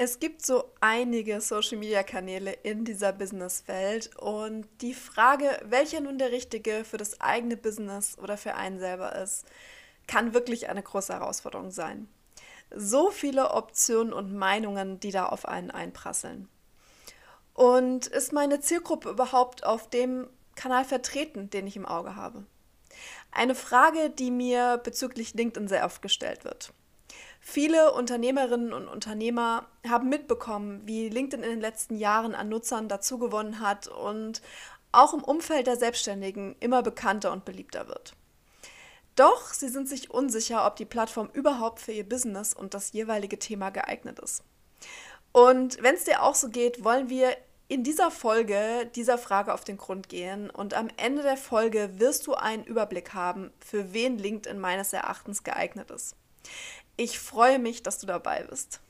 Es gibt so einige Social-Media-Kanäle in dieser Businesswelt und die Frage, welcher nun der richtige für das eigene Business oder für einen selber ist, kann wirklich eine große Herausforderung sein. So viele Optionen und Meinungen, die da auf einen einprasseln. Und ist meine Zielgruppe überhaupt auf dem Kanal vertreten, den ich im Auge habe? Eine Frage, die mir bezüglich LinkedIn sehr oft gestellt wird. Viele Unternehmerinnen und Unternehmer haben mitbekommen, wie LinkedIn in den letzten Jahren an Nutzern dazugewonnen hat und auch im Umfeld der Selbstständigen immer bekannter und beliebter wird. Doch sie sind sich unsicher, ob die Plattform überhaupt für ihr Business und das jeweilige Thema geeignet ist. Und wenn es dir auch so geht, wollen wir in dieser Folge dieser Frage auf den Grund gehen und am Ende der Folge wirst du einen Überblick haben, für wen LinkedIn meines Erachtens geeignet ist. Ich freue mich, dass du dabei bist.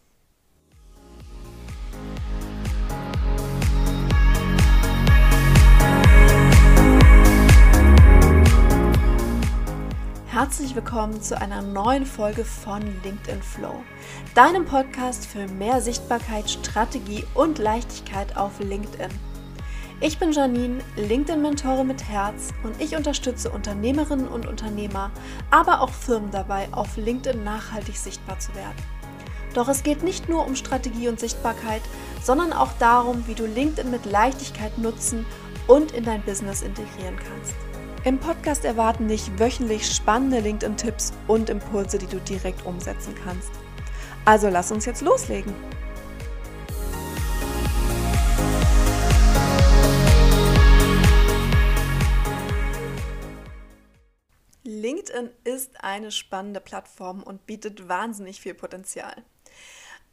Herzlich willkommen zu einer neuen Folge von LinkedIn Flow, deinem Podcast für mehr Sichtbarkeit, Strategie und Leichtigkeit auf LinkedIn. Ich bin Janine, LinkedIn-Mentorin mit Herz und ich unterstütze Unternehmerinnen und Unternehmer, aber auch Firmen dabei, auf LinkedIn nachhaltig sichtbar zu werden. Doch es geht nicht nur um Strategie und Sichtbarkeit, sondern auch darum, wie du LinkedIn mit Leichtigkeit nutzen und in dein Business integrieren kannst. Im Podcast erwarten dich wöchentlich spannende LinkedIn-Tipps und Impulse, die du direkt umsetzen kannst. Also lass uns jetzt loslegen. Ist eine spannende Plattform und bietet wahnsinnig viel Potenzial.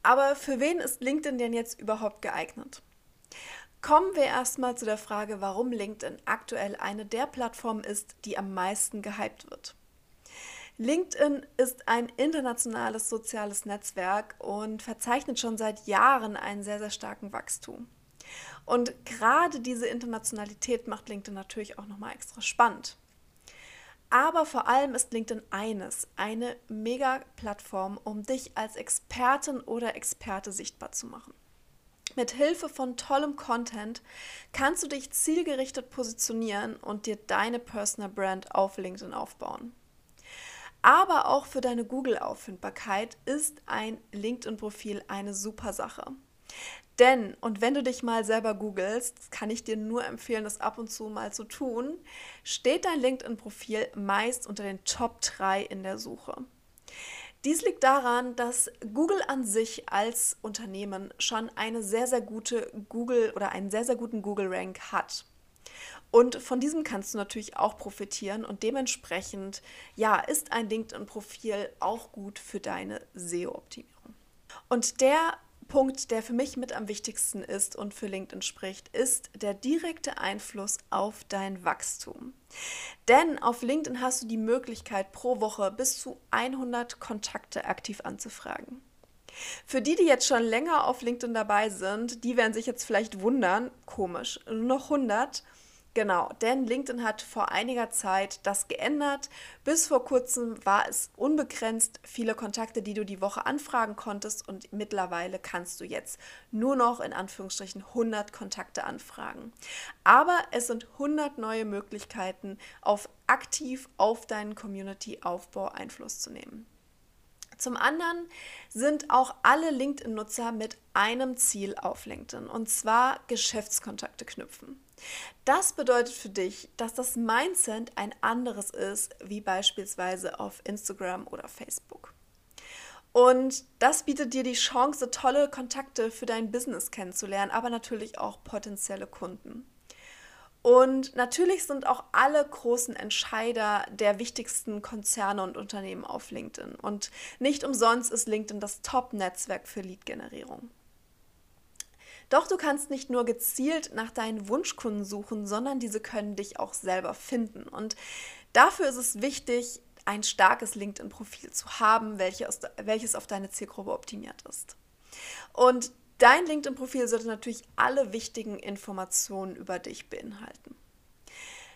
Aber für wen ist LinkedIn denn jetzt überhaupt geeignet? Kommen wir erstmal zu der Frage, warum LinkedIn aktuell eine der Plattformen ist, die am meisten gehypt wird. LinkedIn ist ein internationales soziales Netzwerk und verzeichnet schon seit Jahren einen sehr, sehr starken Wachstum. Und gerade diese Internationalität macht LinkedIn natürlich auch nochmal extra spannend. Aber vor allem ist LinkedIn eines, eine Mega-Plattform, um dich als Expertin oder Experte sichtbar zu machen. Mit Hilfe von tollem Content kannst du dich zielgerichtet positionieren und dir deine Personal Brand auf LinkedIn aufbauen. Aber auch für deine Google-Auffindbarkeit ist ein LinkedIn-Profil eine super Sache. Denn, und wenn du dich mal selber googelst, kann ich dir nur empfehlen, das ab und zu mal zu tun, steht dein LinkedIn-Profil meist unter den Top 3 in der Suche. Dies liegt daran, dass Google an sich als Unternehmen schon eine sehr, sehr gute Google oder einen sehr, sehr guten Google-Rank hat. Und von diesem kannst du natürlich auch profitieren und dementsprechend, ja, ist ein LinkedIn-Profil auch gut für deine SEO-Optimierung. Und der Punkt, der für mich mit am wichtigsten ist und für LinkedIn spricht, ist der direkte Einfluss auf dein Wachstum. Denn auf LinkedIn hast du die Möglichkeit, pro Woche bis zu 100 Kontakte aktiv anzufragen. Für die, die jetzt schon länger auf LinkedIn dabei sind, die werden sich jetzt vielleicht wundern, komisch, nur noch 100 Genau, denn LinkedIn hat vor einiger Zeit das geändert. Bis vor kurzem war es unbegrenzt viele Kontakte, die du die Woche anfragen konntest und mittlerweile kannst du jetzt nur noch in Anführungsstrichen 100 Kontakte anfragen. Aber es sind 100 neue Möglichkeiten, auf aktiv auf deinen Community-Aufbau Einfluss zu nehmen. Zum anderen sind auch alle LinkedIn-Nutzer mit einem Ziel auf LinkedIn und zwar Geschäftskontakte knüpfen. Das bedeutet für dich, dass das Mindset ein anderes ist, wie beispielsweise auf Instagram oder Facebook. Und das bietet dir die Chance, tolle Kontakte für dein Business kennenzulernen, aber natürlich auch potenzielle Kunden. Und natürlich sind auch alle großen Entscheider der wichtigsten Konzerne und Unternehmen auf LinkedIn. Und nicht umsonst ist LinkedIn das Top-Netzwerk für Lead-Generierung. Doch du kannst nicht nur gezielt nach deinen Wunschkunden suchen, sondern diese können dich auch selber finden. Und dafür ist es wichtig, ein starkes LinkedIn-Profil zu haben, welches auf deine Zielgruppe optimiert ist. Und dein LinkedIn-Profil sollte natürlich alle wichtigen Informationen über dich beinhalten.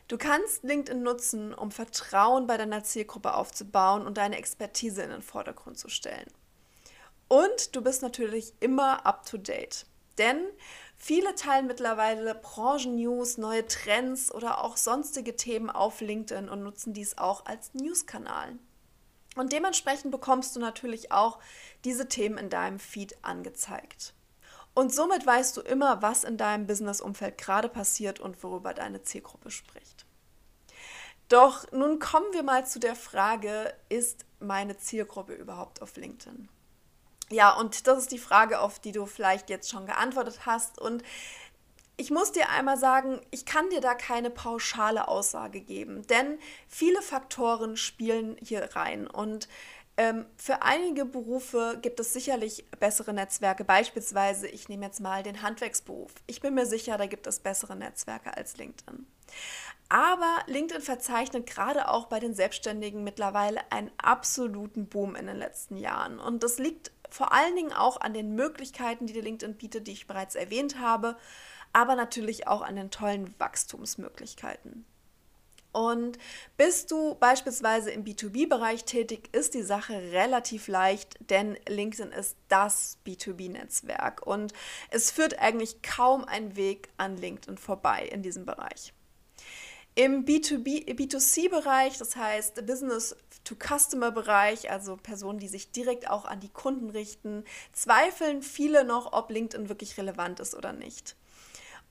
Du kannst LinkedIn nutzen, um Vertrauen bei deiner Zielgruppe aufzubauen und deine Expertise in den Vordergrund zu stellen. Und du bist natürlich immer up-to-date. Denn viele teilen mittlerweile Branchen-News, neue Trends oder auch sonstige Themen auf LinkedIn und nutzen dies auch als News-Kanal. Und dementsprechend bekommst du natürlich auch diese Themen in deinem Feed angezeigt. Und somit weißt du immer, was in deinem Business-Umfeld gerade passiert und worüber deine Zielgruppe spricht. Doch nun kommen wir mal zu der Frage, ist meine Zielgruppe überhaupt auf LinkedIn? Ja, und das ist die Frage, auf die du vielleicht jetzt schon geantwortet hast. Und ich muss dir einmal sagen, ich kann dir da keine pauschale Aussage geben, denn viele Faktoren spielen hier rein. Und für einige Berufe gibt es sicherlich bessere Netzwerke. Beispielsweise, ich nehme jetzt mal den Handwerksberuf. Ich bin mir sicher, da gibt es bessere Netzwerke als LinkedIn. Aber LinkedIn verzeichnet gerade auch bei den Selbstständigen mittlerweile einen absoluten Boom in den letzten Jahren. Und das liegt vor allen Dingen auch an den Möglichkeiten, die LinkedIn bietet, die ich bereits erwähnt habe, aber natürlich auch an den tollen Wachstumsmöglichkeiten. Und bist du beispielsweise im B2B-Bereich tätig, ist die Sache relativ leicht, denn LinkedIn ist das B2B-Netzwerk und es führt eigentlich kaum ein Weg an LinkedIn vorbei in diesem Bereich. Im B2B, B2C-Bereich, das heißt Business-to-Customer-Bereich, also Personen, die sich direkt auch an die Kunden richten, zweifeln viele noch, ob LinkedIn wirklich relevant ist oder nicht.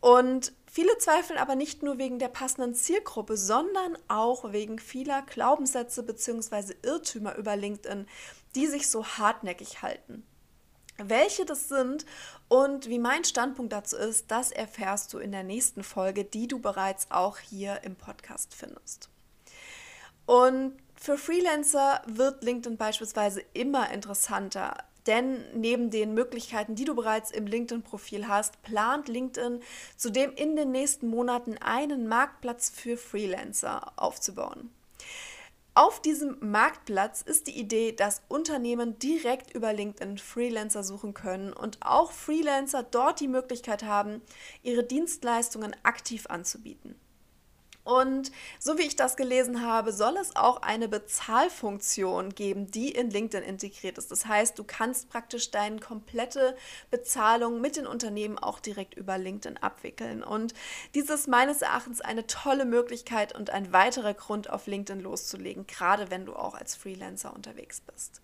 Und viele zweifeln aber nicht nur wegen der passenden Zielgruppe, sondern auch wegen vieler Glaubenssätze bzw. Irrtümer über LinkedIn, die sich so hartnäckig halten. Welche das sind und wie mein Standpunkt dazu ist, das erfährst du in der nächsten Folge, die du bereits auch hier im Podcast findest. Und für Freelancer wird LinkedIn beispielsweise immer interessanter, denn neben den Möglichkeiten, die du bereits im LinkedIn-Profil hast, plant LinkedIn zudem in den nächsten Monaten einen Marktplatz für Freelancer aufzubauen. Auf diesem Marktplatz ist die Idee, dass Unternehmen direkt über LinkedIn Freelancer suchen können und auch Freelancer dort die Möglichkeit haben, ihre Dienstleistungen aktiv anzubieten. Und so wie ich das gelesen habe, soll es auch eine Bezahlfunktion geben, die in LinkedIn integriert ist. Das heißt, du kannst praktisch deine komplette Bezahlung mit den Unternehmen auch direkt über LinkedIn abwickeln. Und dies ist meines Erachtens eine tolle Möglichkeit und ein weiterer Grund, auf LinkedIn loszulegen, gerade wenn du auch als Freelancer unterwegs bist.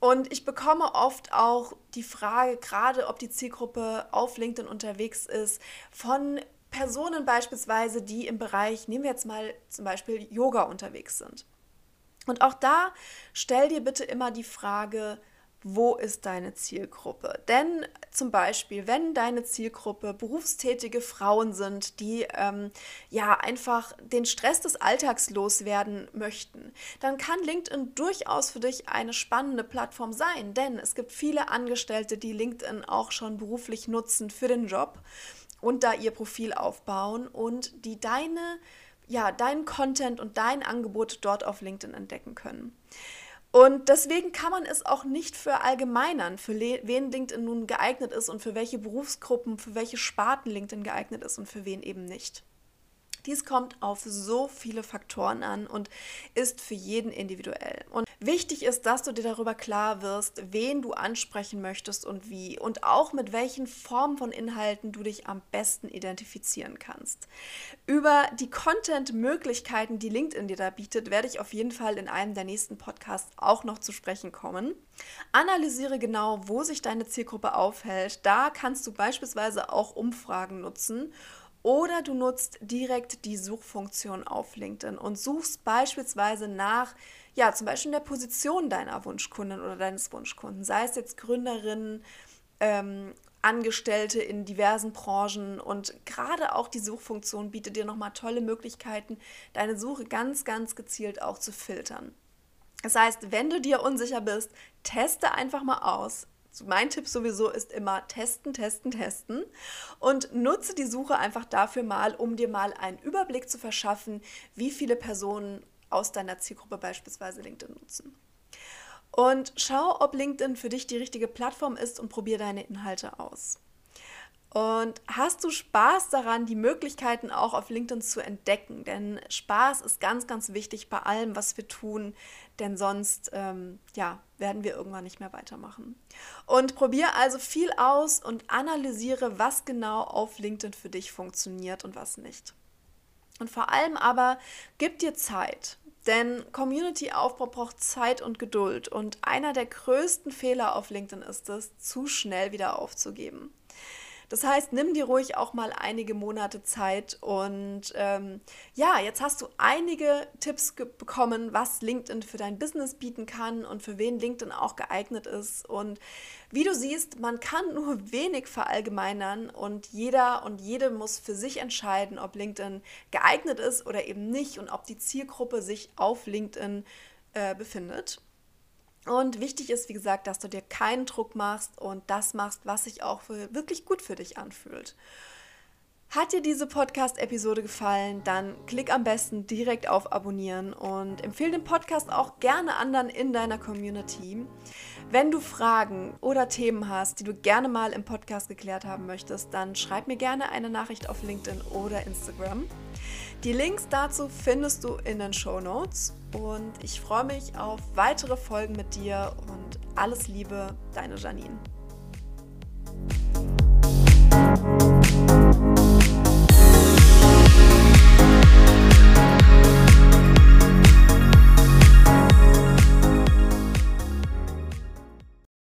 Und ich bekomme oft auch die Frage, gerade ob die Zielgruppe auf LinkedIn unterwegs ist, von Personen beispielsweise, die im Bereich, nehmen wir jetzt mal zum Beispiel Yoga unterwegs sind. Und auch da stell dir bitte immer die Frage, wo ist deine Zielgruppe? Denn zum Beispiel, wenn deine Zielgruppe berufstätige Frauen sind, die ähm, ja einfach den Stress des Alltags loswerden möchten, dann kann LinkedIn durchaus für dich eine spannende Plattform sein. Denn es gibt viele Angestellte, die LinkedIn auch schon beruflich nutzen für den Job und da ihr Profil aufbauen und die deine, ja, deinen Content und dein Angebot dort auf LinkedIn entdecken können. Und deswegen kann man es auch nicht für allgemeinern, für wen LinkedIn nun geeignet ist und für welche Berufsgruppen, für welche Sparten LinkedIn geeignet ist und für wen eben nicht. Dies kommt auf so viele Faktoren an und ist für jeden individuell. Und wichtig ist, dass du dir darüber klar wirst, wen du ansprechen möchtest und wie und auch mit welchen Formen von Inhalten du dich am besten identifizieren kannst. Über die Content-Möglichkeiten, die LinkedIn dir da bietet, werde ich auf jeden Fall in einem der nächsten Podcasts auch noch zu sprechen kommen. Analysiere genau, wo sich deine Zielgruppe aufhält. Da kannst du beispielsweise auch Umfragen nutzen oder du nutzt direkt die Suchfunktion auf LinkedIn und suchst beispielsweise nach, ja, zum Beispiel der Position deiner Wunschkundin oder deines Wunschkunden, sei es jetzt Gründerin, ähm, Angestellte in diversen Branchen und gerade auch die Suchfunktion bietet dir nochmal tolle Möglichkeiten, deine Suche ganz, ganz gezielt auch zu filtern. Das heißt, wenn du dir unsicher bist, teste einfach mal aus, mein Tipp sowieso ist immer testen, testen, testen und nutze die Suche einfach dafür mal, um dir mal einen Überblick zu verschaffen, wie viele Personen aus deiner Zielgruppe beispielsweise LinkedIn nutzen. Und schau, ob LinkedIn für dich die richtige Plattform ist und probiere deine Inhalte aus. Und hast du Spaß daran, die Möglichkeiten auch auf LinkedIn zu entdecken? Denn Spaß ist ganz, ganz wichtig bei allem, was wir tun, denn sonst ähm, ja, werden wir irgendwann nicht mehr weitermachen. Und probiere also viel aus und analysiere, was genau auf LinkedIn für dich funktioniert und was nicht. Und vor allem aber gib dir Zeit. Denn Community-Aufbau braucht Zeit und Geduld. Und einer der größten Fehler auf LinkedIn ist es, zu schnell wieder aufzugeben. Das heißt, nimm dir ruhig auch mal einige Monate Zeit und ähm, ja, jetzt hast du einige Tipps bekommen, was LinkedIn für dein Business bieten kann und für wen LinkedIn auch geeignet ist. Und wie du siehst, man kann nur wenig verallgemeinern und jeder und jede muss für sich entscheiden, ob LinkedIn geeignet ist oder eben nicht und ob die Zielgruppe sich auf LinkedIn äh, befindet. Und wichtig ist, wie gesagt, dass du dir keinen Druck machst und das machst, was sich auch wirklich gut für dich anfühlt. Hat dir diese Podcast-Episode gefallen, dann klick am besten direkt auf Abonnieren und empfehle den Podcast auch gerne anderen in deiner Community. Wenn du Fragen oder Themen hast, die du gerne mal im Podcast geklärt haben möchtest, dann schreib mir gerne eine Nachricht auf LinkedIn oder Instagram. Die Links dazu findest du in den Show Notes und ich freue mich auf weitere Folgen mit dir und alles Liebe, deine Janine.